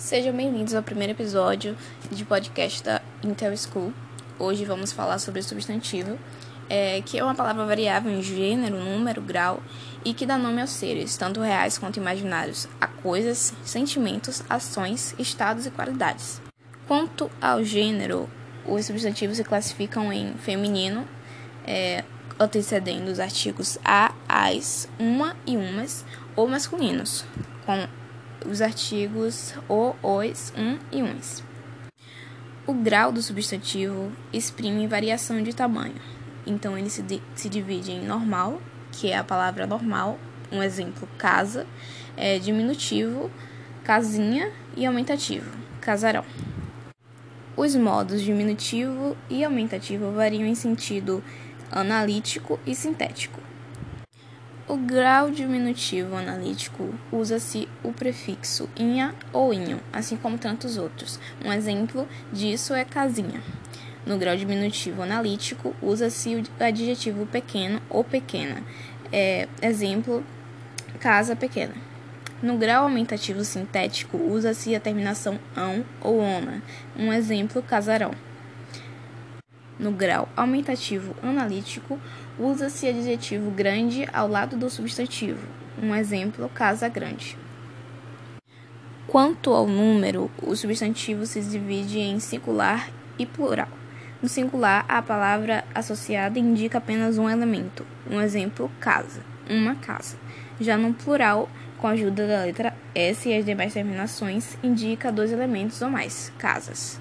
Sejam bem-vindos ao primeiro episódio de podcast da Intel School. Hoje vamos falar sobre substantivo, é, que é uma palavra variável em gênero, número, grau e que dá nome aos seres, tanto reais quanto imaginários, a coisas, sentimentos, ações, estados e qualidades. Quanto ao gênero, os substantivos se classificam em feminino, é, antecedendo os artigos a, as, uma e umas, ou masculinos, com os artigos o, os, um e uns. O grau do substantivo exprime variação de tamanho. Então, ele se, se divide em normal, que é a palavra normal, um exemplo, casa, é diminutivo, casinha e aumentativo, casarão. Os modos diminutivo e aumentativo variam em sentido analítico e sintético. O grau diminutivo analítico usa-se o prefixo inha ou inho, assim como tantos outros. Um exemplo disso é casinha. No grau diminutivo analítico, usa-se o adjetivo pequeno ou pequena. É, exemplo, casa pequena. No grau aumentativo sintético, usa-se a terminação ão ou ona. Um exemplo, casarão. No grau aumentativo analítico, usa-se adjetivo grande ao lado do substantivo. Um exemplo, casa grande. Quanto ao número, o substantivo se divide em singular e plural. No singular, a palavra associada indica apenas um elemento. Um exemplo, casa, uma casa. Já no plural, com a ajuda da letra S e as demais terminações, indica dois elementos ou mais, casas.